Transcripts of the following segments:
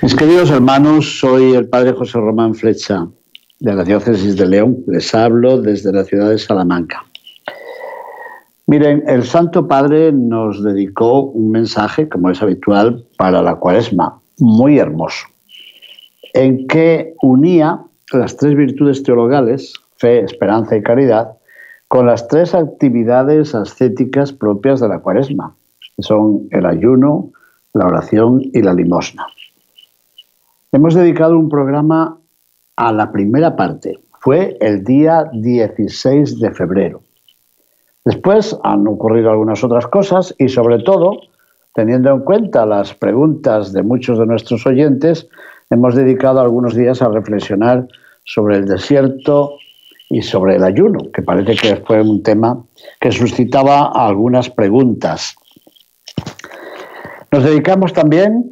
Mis queridos hermanos, soy el Padre José Román Flecha de la Diócesis de León. Les hablo desde la ciudad de Salamanca. Miren, el Santo Padre nos dedicó un mensaje, como es habitual, para la cuaresma, muy hermoso, en que unía las tres virtudes teologales, fe, esperanza y caridad, con las tres actividades ascéticas propias de la cuaresma, que son el ayuno, la oración y la limosna. Hemos dedicado un programa a la primera parte, fue el día 16 de febrero. Después han ocurrido algunas otras cosas y sobre todo, teniendo en cuenta las preguntas de muchos de nuestros oyentes, hemos dedicado algunos días a reflexionar sobre el desierto y sobre el ayuno, que parece que fue un tema que suscitaba algunas preguntas. Nos dedicamos también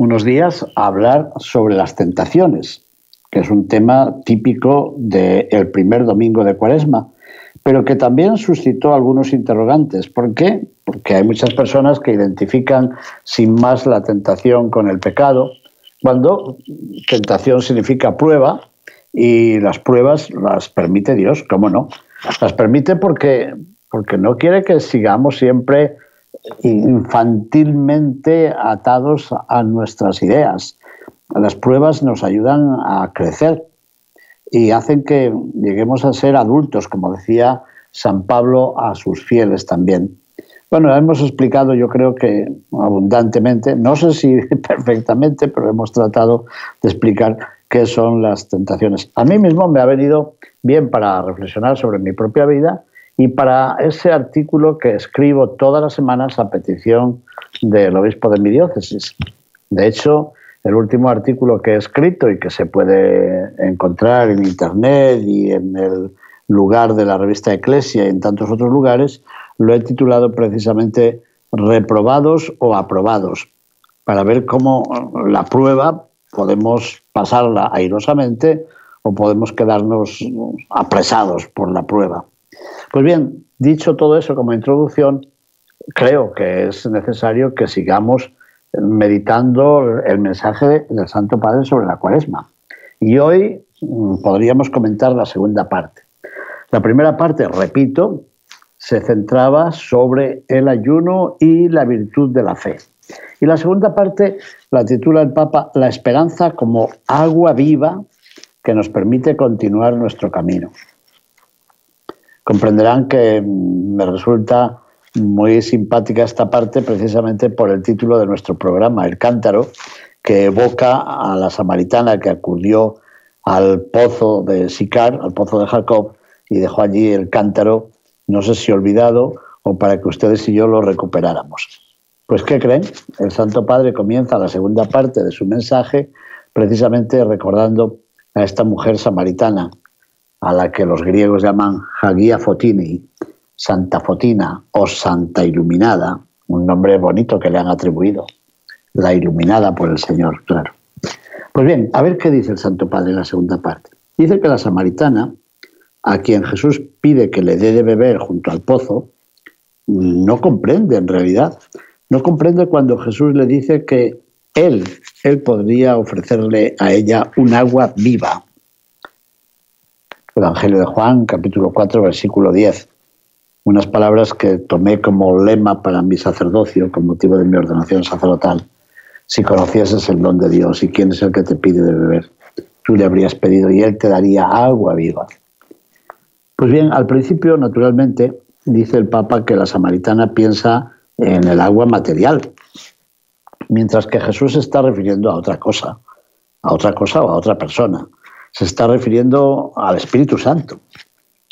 unos días a hablar sobre las tentaciones, que es un tema típico del primer domingo de Cuaresma, pero que también suscitó algunos interrogantes. ¿Por qué? Porque hay muchas personas que identifican sin más la tentación con el pecado, cuando tentación significa prueba y las pruebas las permite Dios, ¿cómo no? Las permite porque, porque no quiere que sigamos siempre infantilmente atados a nuestras ideas. Las pruebas nos ayudan a crecer, y hacen que lleguemos a ser adultos, como decía San Pablo a sus fieles también. Bueno, hemos explicado yo creo que abundantemente, no sé si perfectamente, pero hemos tratado de explicar qué son las tentaciones. A mí mismo me ha venido bien para reflexionar sobre mi propia vida y para ese artículo que escribo todas las semanas a petición del obispo de mi diócesis. De hecho, el último artículo que he escrito y que se puede encontrar en Internet y en el lugar de la revista Eclesia y en tantos otros lugares, lo he titulado precisamente Reprobados o aprobados, para ver cómo la prueba podemos pasarla airosamente o podemos quedarnos apresados por la prueba. Pues bien, dicho todo eso como introducción, creo que es necesario que sigamos meditando el mensaje del Santo Padre sobre la cuaresma. Y hoy mm, podríamos comentar la segunda parte. La primera parte, repito, se centraba sobre el ayuno y la virtud de la fe. Y la segunda parte la titula el Papa La esperanza como agua viva que nos permite continuar nuestro camino. Comprenderán que me resulta muy simpática esta parte precisamente por el título de nuestro programa, El Cántaro, que evoca a la samaritana que acudió al pozo de Sicar, al pozo de Jacob, y dejó allí el cántaro, no sé si olvidado o para que ustedes y yo lo recuperáramos. Pues ¿qué creen? El Santo Padre comienza la segunda parte de su mensaje precisamente recordando a esta mujer samaritana, a la que los griegos llaman Hagia Fotini, Santa Fotina o Santa Iluminada, un nombre bonito que le han atribuido, la iluminada por el Señor, claro. Pues bien, a ver qué dice el Santo Padre en la segunda parte. Dice que la samaritana, a quien Jesús pide que le dé de beber junto al pozo, no comprende en realidad. No comprende cuando Jesús le dice que él, él podría ofrecerle a ella un agua viva. Evangelio de Juan, capítulo 4, versículo 10 unas palabras que tomé como lema para mi sacerdocio, con motivo de mi ordenación sacerdotal. Si conocieses el don de Dios y quién es el que te pide de beber, tú le habrías pedido y él te daría agua viva. Pues bien, al principio, naturalmente, dice el Papa que la samaritana piensa en el agua material, mientras que Jesús se está refiriendo a otra cosa, a otra cosa o a otra persona. Se está refiriendo al Espíritu Santo,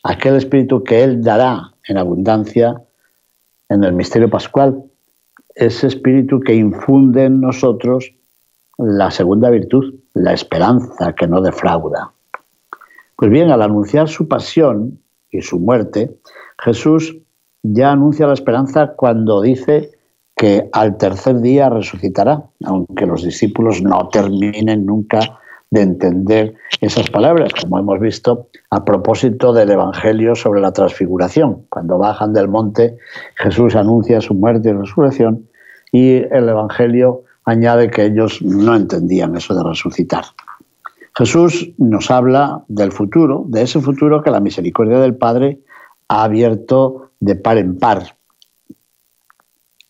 aquel Espíritu que Él dará en abundancia en el misterio pascual, ese espíritu que infunde en nosotros la segunda virtud, la esperanza que no defrauda. Pues bien, al anunciar su pasión y su muerte, Jesús ya anuncia la esperanza cuando dice que al tercer día resucitará, aunque los discípulos no terminen nunca de entender esas palabras, como hemos visto a propósito del Evangelio sobre la transfiguración. Cuando bajan del monte, Jesús anuncia su muerte y resurrección y el Evangelio añade que ellos no entendían eso de resucitar. Jesús nos habla del futuro, de ese futuro que la misericordia del Padre ha abierto de par en par.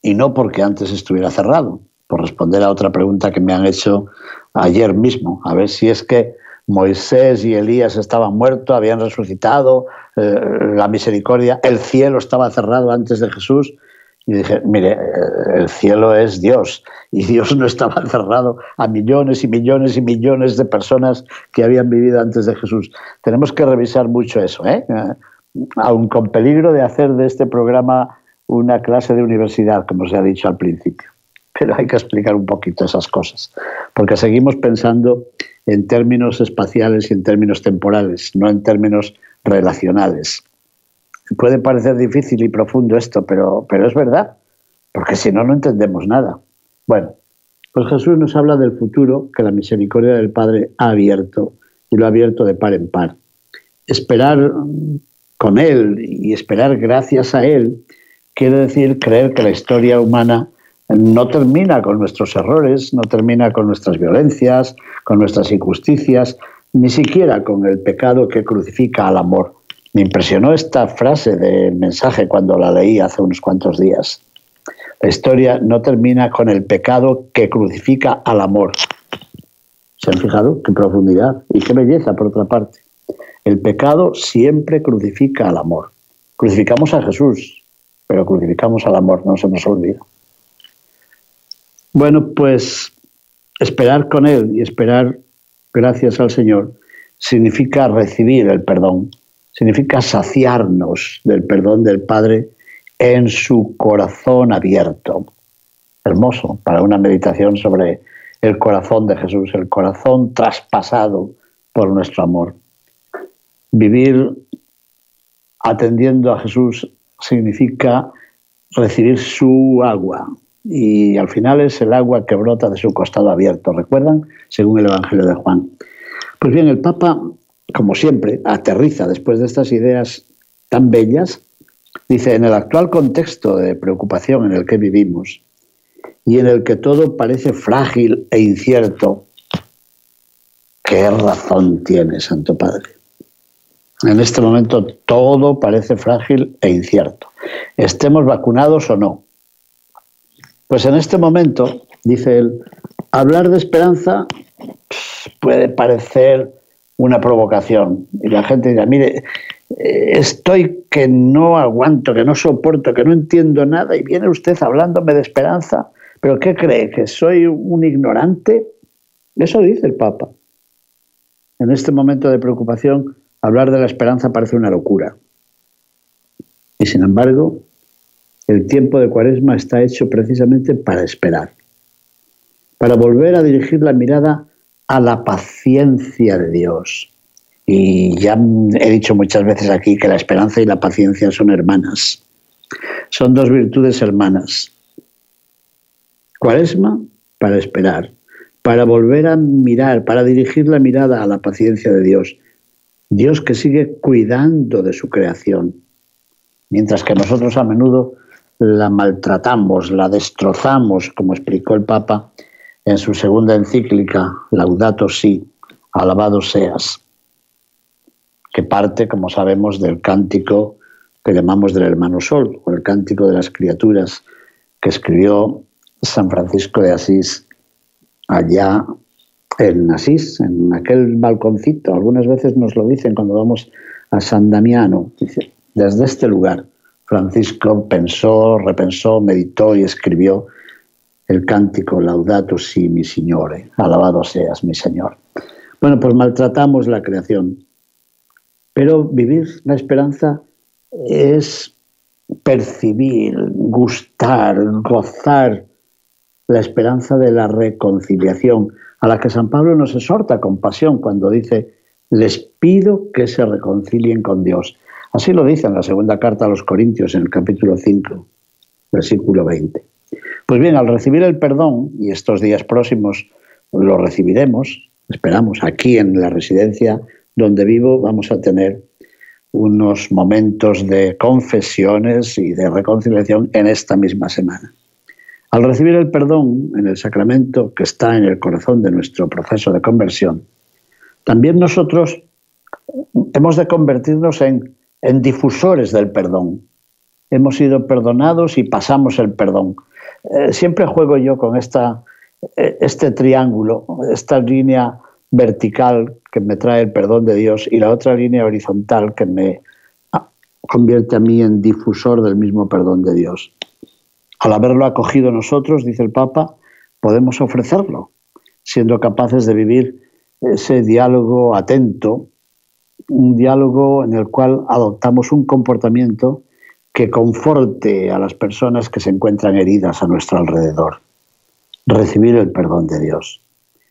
Y no porque antes estuviera cerrado, por responder a otra pregunta que me han hecho ayer mismo, a ver si es que Moisés y Elías estaban muertos, habían resucitado, eh, la misericordia, el cielo estaba cerrado antes de Jesús. Y dije, mire, eh, el cielo es Dios y Dios no estaba cerrado a millones y millones y millones de personas que habían vivido antes de Jesús. Tenemos que revisar mucho eso, ¿eh? aun con peligro de hacer de este programa una clase de universidad, como se ha dicho al principio pero hay que explicar un poquito esas cosas, porque seguimos pensando en términos espaciales y en términos temporales, no en términos relacionales. Puede parecer difícil y profundo esto, pero, pero es verdad, porque si no, no entendemos nada. Bueno, pues Jesús nos habla del futuro que la misericordia del Padre ha abierto y lo ha abierto de par en par. Esperar con Él y esperar gracias a Él quiere decir creer que la historia humana no termina con nuestros errores, no termina con nuestras violencias, con nuestras injusticias, ni siquiera con el pecado que crucifica al amor. Me impresionó esta frase del mensaje cuando la leí hace unos cuantos días. La historia no termina con el pecado que crucifica al amor. ¿Se han fijado? Qué profundidad y qué belleza, por otra parte. El pecado siempre crucifica al amor. Crucificamos a Jesús, pero crucificamos al amor, no se nos olvida. Bueno, pues esperar con Él y esperar gracias al Señor significa recibir el perdón, significa saciarnos del perdón del Padre en su corazón abierto. Hermoso para una meditación sobre el corazón de Jesús, el corazón traspasado por nuestro amor. Vivir atendiendo a Jesús significa recibir su agua, y al final es el agua que brota de su costado abierto, ¿recuerdan? Según el Evangelio de Juan. Pues bien, el Papa, como siempre, aterriza después de estas ideas tan bellas, dice, en el actual contexto de preocupación en el que vivimos y en el que todo parece frágil e incierto, ¿qué razón tiene, Santo Padre? En este momento todo parece frágil e incierto. Estemos vacunados o no, pues en este momento, dice él, hablar de esperanza puede parecer una provocación. Y la gente dirá, mire, eh, estoy que no aguanto, que no soporto, que no entiendo nada y viene usted hablándome de esperanza. ¿Pero qué cree? ¿Que soy un ignorante? Eso dice el Papa. En este momento de preocupación, hablar de la esperanza parece una locura. Y sin embargo, el tiempo de cuaresma está hecho precisamente para esperar, para volver a dirigir la mirada a la paciencia de Dios. Y ya he dicho muchas veces aquí que la esperanza y la paciencia son hermanas. Son dos virtudes hermanas. Cuaresma para esperar, para volver a mirar, para dirigir la mirada a la paciencia de Dios. Dios que sigue cuidando de su creación, mientras que nosotros a menudo la maltratamos, la destrozamos, como explicó el Papa en su segunda encíclica, Laudato Si, alabado seas, que parte, como sabemos, del cántico que llamamos del hermano Sol, o el cántico de las criaturas, que escribió San Francisco de Asís allá en Asís, en aquel balconcito. Algunas veces nos lo dicen cuando vamos a San Damiano. Desde este lugar Francisco pensó, repensó, meditó y escribió el cántico Laudato si mi Signore, alabado seas mi Señor. Bueno, pues maltratamos la creación, pero vivir la esperanza es percibir, gustar, gozar la esperanza de la reconciliación, a la que San Pablo nos exhorta con pasión cuando dice, les pido que se reconcilien con Dios. Así lo dice en la segunda carta a los Corintios, en el capítulo 5, versículo 20. Pues bien, al recibir el perdón, y estos días próximos lo recibiremos, esperamos, aquí en la residencia donde vivo, vamos a tener unos momentos de confesiones y de reconciliación en esta misma semana. Al recibir el perdón en el sacramento que está en el corazón de nuestro proceso de conversión, también nosotros hemos de convertirnos en, difusores del perdón. Hemos sido perdonados y pasamos el perdón. Eh, siempre juego yo con esta, eh, este triángulo, esta línea vertical que me trae el perdón de Dios y la otra línea horizontal que me convierte a mí en difusor del mismo perdón de Dios. Al haberlo acogido nosotros, dice el Papa, podemos ofrecerlo, siendo capaces de vivir ese diálogo atento, un diálogo en el cual adoptamos un comportamiento que conforte a las personas que se encuentran heridas a nuestro alrededor. Recibir el perdón de Dios.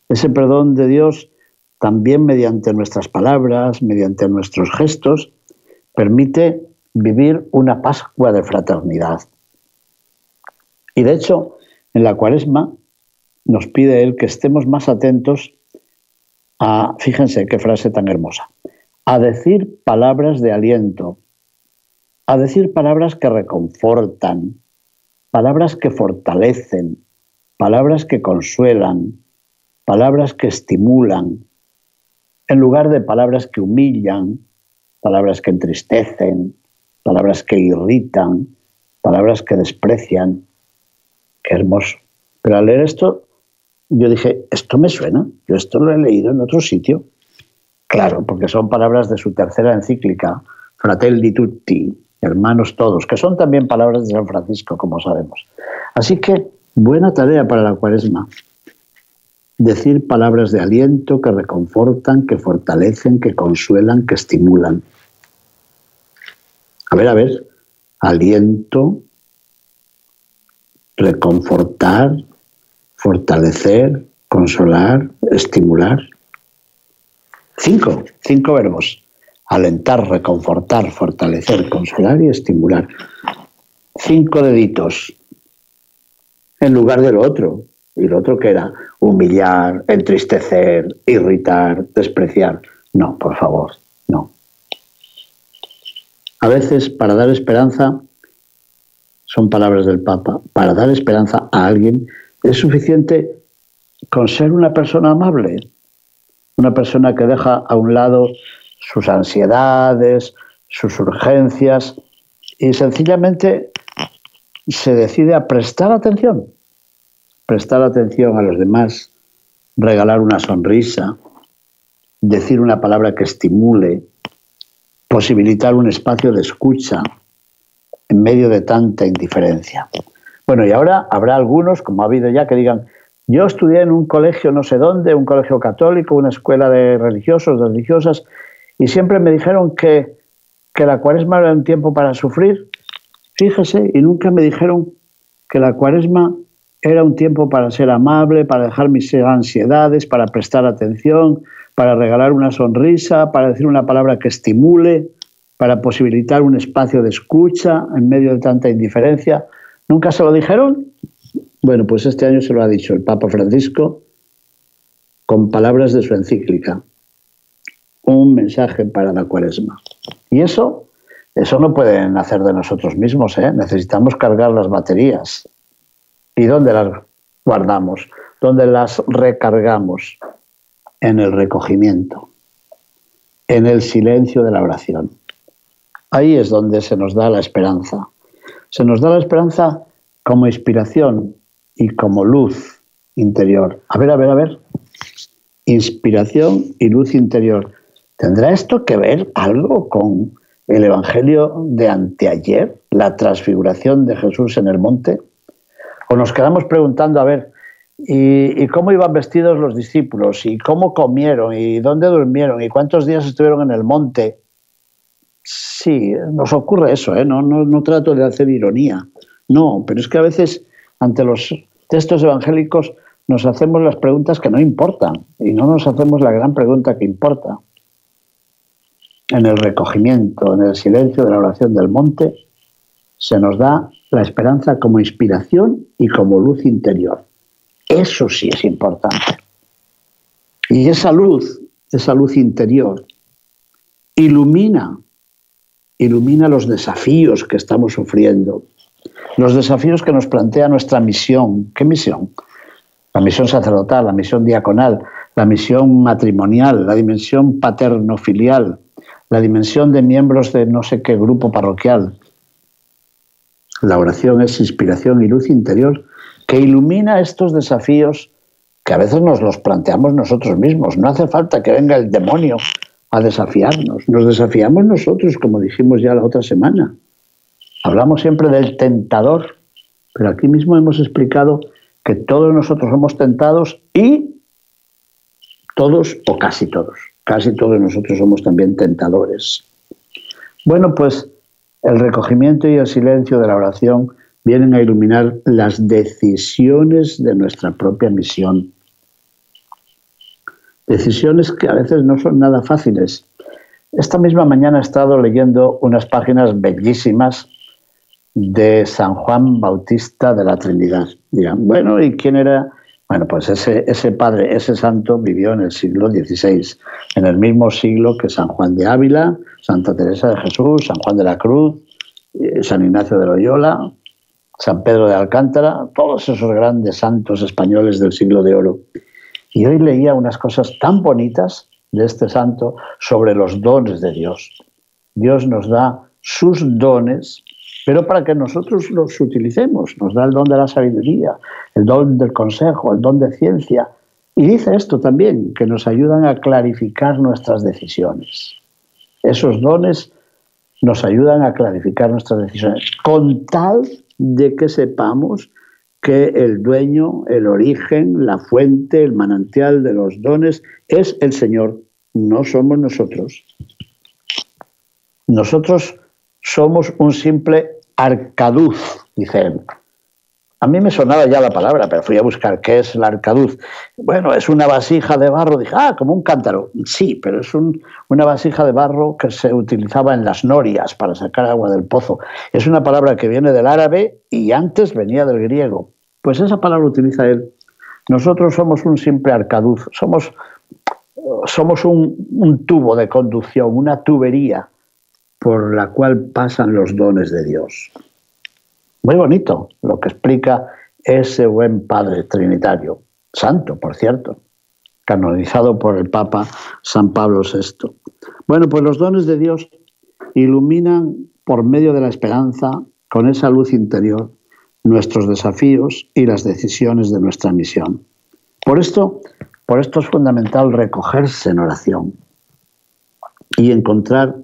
Ese perdón de Dios también mediante nuestras palabras, mediante nuestros gestos, permite vivir una Pascua de fraternidad. Y de hecho, en la cuaresma nos pide Él que estemos más atentos a, fíjense qué frase tan hermosa, a decir palabras de aliento, a decir palabras que reconfortan, palabras que fortalecen, palabras que consuelan, palabras que estimulan, en lugar de palabras que humillan, palabras que entristecen, palabras que irritan, palabras que desprecian. Qué hermoso. Pero al leer esto, yo dije, esto me suena, yo esto lo he leído en otro sitio. Claro, porque son palabras de su tercera encíclica, Fratelli Tutti, hermanos todos, que son también palabras de San Francisco, como sabemos. Así que buena tarea para la cuaresma decir palabras de aliento que reconfortan, que fortalecen, que consuelan, que estimulan. A ver, a ver, aliento, reconfortar, fortalecer, consolar, estimular. Cinco, cinco verbos. Alentar, reconfortar, fortalecer, consolar y estimular. Cinco deditos en lugar del otro. Y lo otro que era humillar, entristecer, irritar, despreciar. No, por favor, no. A veces para dar esperanza, son palabras del Papa, para dar esperanza a alguien es suficiente con ser una persona amable, una persona que deja a un lado sus ansiedades, sus urgencias y sencillamente se decide a prestar atención prestar atención a los demás, regalar una sonrisa, decir una palabra que estimule, posibilitar un espacio de escucha en medio de tanta indiferencia. Bueno, y ahora habrá algunos, como ha habido ya, que digan, yo estudié en un colegio no sé dónde, un colegio católico, una escuela de religiosos, de religiosas, y siempre me dijeron que, que la cuaresma era un tiempo para sufrir. Fíjese, y nunca me dijeron que la cuaresma era un tiempo para ser amable, para dejar mis ansiedades, para prestar atención, para regalar una sonrisa, para decir una palabra que estimule, para posibilitar un espacio de escucha en medio de tanta indiferencia. ¿Nunca se lo dijeron? Bueno, pues este año se lo ha dicho el Papa Francisco con palabras de su encíclica. Un mensaje para la cuaresma. Y eso, eso no puede nacer de nosotros mismos, ¿eh? necesitamos cargar las baterías. ¿Y dónde las guardamos? ¿Dónde las recargamos? En el recogimiento, en el silencio de la oración. Ahí es donde se nos da la esperanza. Se nos da la esperanza como inspiración y como luz interior. A ver, a ver, a ver. Inspiración y luz interior. ¿Tendrá esto que ver algo con el Evangelio de anteayer, la transfiguración de Jesús en el monte? o nos quedamos preguntando, a ver, ¿y, cómo iban vestidos los discípulos? ¿Y cómo comieron? ¿Y dónde durmieron? ¿Y cuántos días estuvieron en el monte? Sí, nos ocurre eso, ¿eh? no, no, no trato de hacer ironía, no, pero es que a veces ante los textos evangélicos nos hacemos las preguntas que no importan y no nos hacemos la gran pregunta que importa. En el recogimiento, en el silencio de la oración del monte, se nos da la esperanza como inspiración y como luz interior. Eso sí es importante. Y esa luz, esa luz interior, ilumina, ilumina los desafíos que estamos sufriendo, los desafíos que nos plantea nuestra misión. ¿Qué misión? La misión sacerdotal, la misión diaconal, la misión matrimonial, la dimensión paterno-filial, la dimensión de miembros de no sé qué grupo parroquial. La oración es inspiración y luz interior que ilumina estos desafíos que a veces nos los planteamos nosotros mismos. No hace falta que venga el demonio a desafiarnos. Nos desafiamos nosotros, como dijimos ya la otra semana. Hablamos siempre del tentador, pero aquí mismo hemos explicado que todos nosotros somos tentados y todos o casi todos, casi todos nosotros somos también tentadores. Bueno, pues el recogimiento y el silencio de la oración vienen a iluminar las decisiones de nuestra propia misión. Decisiones que a veces no son nada fáciles. Esta misma mañana he estado leyendo unas páginas bellísimas de San Juan Bautista de la Trinidad. Dirán, bueno, ¿y quién era? Bueno, pues ese, ese padre, ese santo vivió en el siglo XVI, en el mismo siglo que San Juan de Ávila, Santa Teresa de Jesús, San Juan de la Cruz, eh, San Ignacio de Loyola, San Pedro de Alcántara, todos esos grandes santos españoles del siglo de oro. Y hoy leía unas cosas tan bonitas de este santo sobre los dones de Dios. Dios nos da sus dones pero para que nosotros los utilicemos. Nos da el don de la sabiduría, el don del consejo, el don de ciencia. Y dice esto también, que nos ayudan a clarificar nuestras decisiones. Esos dones nos ayudan a clarificar nuestras decisiones, con tal de que sepamos que el dueño, el origen, la fuente, el manantial de los dones es el Señor, no somos nosotros. Nosotros somos un simple arcaduz, dice él. A mí me sonaba ya la palabra, pero fui a buscar qué es la arcaduz. Bueno, es una vasija de barro. Dije, ah, como un cántaro. Sí, pero es una vasija de barro que se utilizaba en las norias para sacar agua del pozo. Es una palabra que viene del árabe y antes venía del griego. Pues esa palabra utiliza él. Nosotros somos un simple arcaduz, somos, somos un tubo de conducción, una tubería por la cual pasan los dones de Dios. Muy bonito lo que explica ese buen Padre Trinitario, santo, por cierto, canonizado por el Papa San Pablo VI. Bueno, pues los dones de Dios iluminan por medio de la esperanza, con esa luz interior, nuestros desafíos y las decisiones de nuestra misión. Por esto, por esto es fundamental recogerse en oración y encontrar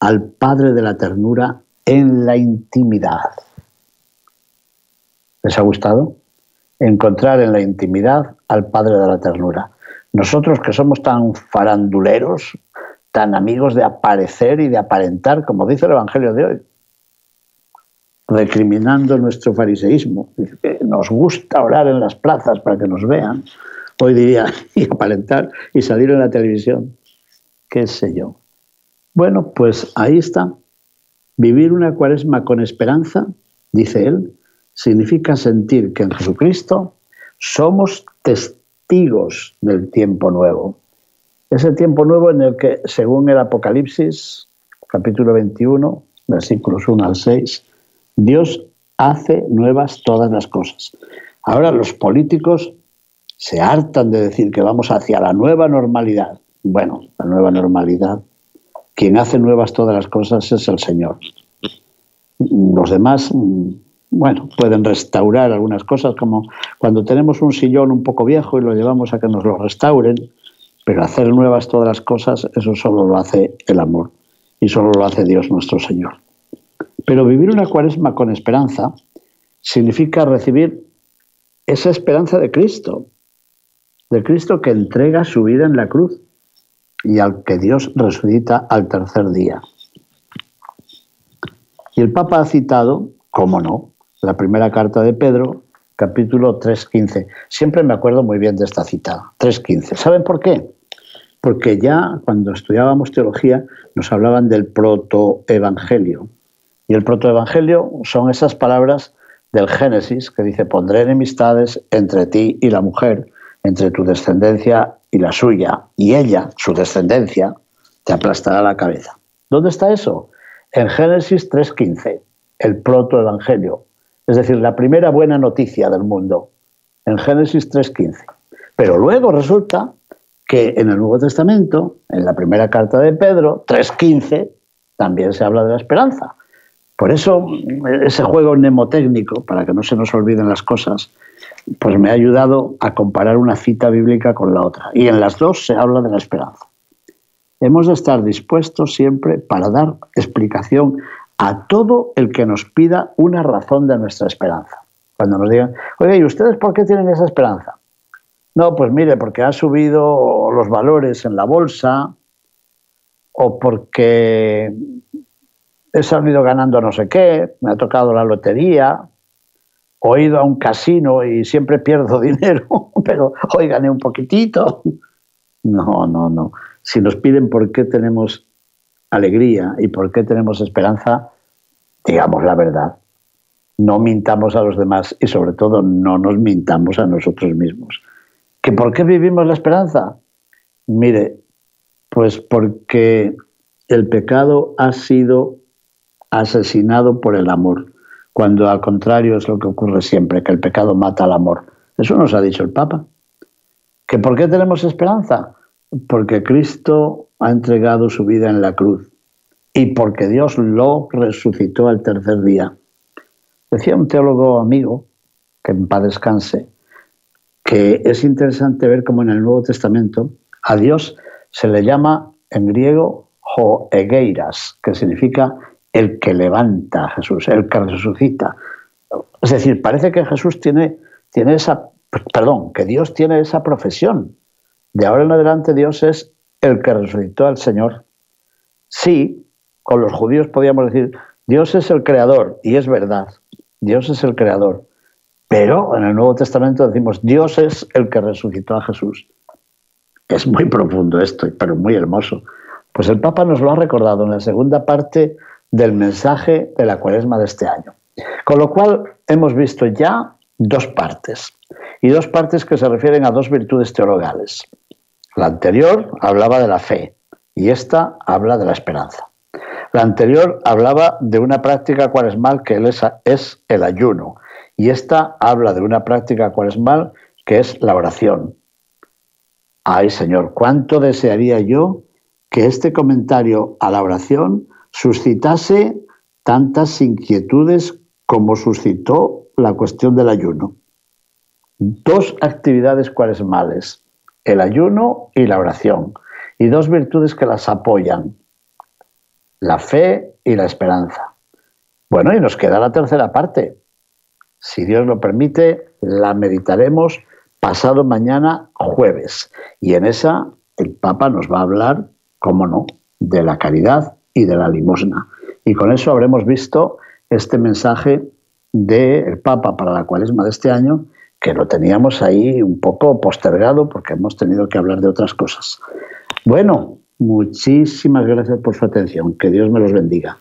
al Padre de la ternura en la intimidad. ¿Les ha gustado? Encontrar en la intimidad al Padre de la ternura. Nosotros que somos tan faranduleros, tan amigos de aparecer y de aparentar, como dice el Evangelio de hoy, recriminando nuestro fariseísmo. Nos gusta orar en las plazas para que nos vean. Hoy diría, y aparentar y salir en la televisión. ¿Qué sé yo? Bueno, pues ahí está. Vivir una cuaresma con esperanza, dice él, significa sentir que en Jesucristo somos testigos del tiempo nuevo. Ese tiempo nuevo en el que, según el Apocalipsis, capítulo 21, versículos 1 al 6, Dios hace nuevas todas las cosas. Ahora los políticos se hartan de decir que vamos hacia la nueva normalidad. Bueno, la nueva normalidad quien hace nuevas todas las cosas es el Señor. Los demás, bueno, pueden restaurar algunas cosas, como cuando tenemos un sillón un poco viejo y lo llevamos a que nos lo restauren, pero hacer nuevas todas las cosas, eso solo lo hace el amor y solo lo hace Dios nuestro Señor. Pero vivir una cuaresma con esperanza significa recibir esa esperanza de Cristo, de Cristo que entrega su vida en la cruz y al que Dios resucita al tercer día. Y el Papa ha citado, cómo no, la primera carta de Pedro, capítulo 3.15. Siempre me acuerdo muy bien de esta cita, 3.15. ¿Saben por qué? Porque ya cuando estudiábamos teología nos hablaban del protoevangelio. Y el protoevangelio son esas palabras del Génesis que dice, pondré enemistades entre ti y la mujer, entre tu descendencia y la suya, y ella, su descendencia, te aplastará la cabeza. ¿Dónde está eso? En Génesis 3.15, el protoevangelio, es decir, la primera buena noticia del mundo, en Génesis 3.15. Pero luego resulta que en el Nuevo Testamento, en la primera carta de Pedro, 3.15, también se habla de la esperanza. Por eso ese juego mnemotécnico, para que no se nos olviden las cosas, pues me ha ayudado a comparar una cita bíblica con la otra. Y en las dos se habla de la esperanza. Hemos de estar dispuestos siempre para dar explicación a todo el que nos pida una razón de nuestra esperanza. Cuando nos digan, oye, ¿y ustedes por qué tienen esa esperanza? No, pues mire, porque ha subido los valores en la bolsa o porque he salido ganando no sé qué, me ha tocado la lotería, o he ido a un casino y siempre pierdo dinero, pero hoy gané un poquitito. No, no, no. Si nos piden por qué tenemos alegría y por qué tenemos esperanza, digamos la verdad. No mintamos a los demás y sobre todo no nos mintamos a nosotros mismos. ¿Que ¿Por qué vivimos la esperanza? Mire, pues porque el pecado ha sido asesinado por el amor, cuando al contrario es lo que ocurre siempre, que el pecado mata al amor. Eso nos ha dicho el Papa. ¿Que ¿Por qué tenemos esperanza? Porque Cristo ha entregado su vida en la cruz y porque Dios lo resucitó al tercer día. Decía un teólogo amigo, que en paz descanse, que es interesante ver cómo en el Nuevo Testamento a Dios se le llama en griego Joegeiras, que significa el que levanta a Jesús, el que resucita. Es decir, parece que Jesús tiene, tiene esa, perdón, que Dios tiene esa profesión. De ahora en adelante Dios es el que resucitó al Señor. Sí, con los judíos podíamos decir, Dios es el creador, y es verdad, Dios es el creador. Pero en el Nuevo Testamento decimos, Dios es el que resucitó a Jesús. Es muy profundo esto, pero muy hermoso. Pues el Papa nos lo ha recordado en la segunda parte del mensaje de la cuaresma de este año. Con lo cual hemos visto ya dos partes, y dos partes que se refieren a dos virtudes teologales. La anterior hablaba de la fe y esta habla de la esperanza. La anterior hablaba de una práctica cuaresmal que es el ayuno y esta habla de una práctica cuaresmal que es la oración. Ay Señor, cuánto desearía yo que este comentario a la oración suscitase tantas inquietudes como suscitó la cuestión del ayuno. Dos actividades cuaresmales, el ayuno y la oración, y dos virtudes que las apoyan, la fe y la esperanza. Bueno, y nos queda la tercera parte. Si Dios lo permite, la meditaremos pasado mañana jueves. Y en esa el Papa nos va a hablar, cómo no, de la caridad y de la limosna. Y con eso habremos visto este mensaje del Papa para la cuaresma de este año, que lo teníamos ahí un poco postergado porque hemos tenido que hablar de otras cosas. Bueno, Muchísimas gracias por su atención. Que Dios me los bendiga.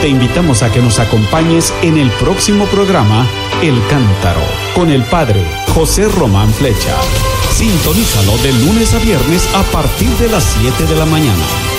Te invitamos a que nos acompañes en el próximo programa El Cántaro con el Padre José Román Flecha. Sintonízalo de lunes a viernes a partir de las 7 de la mañana.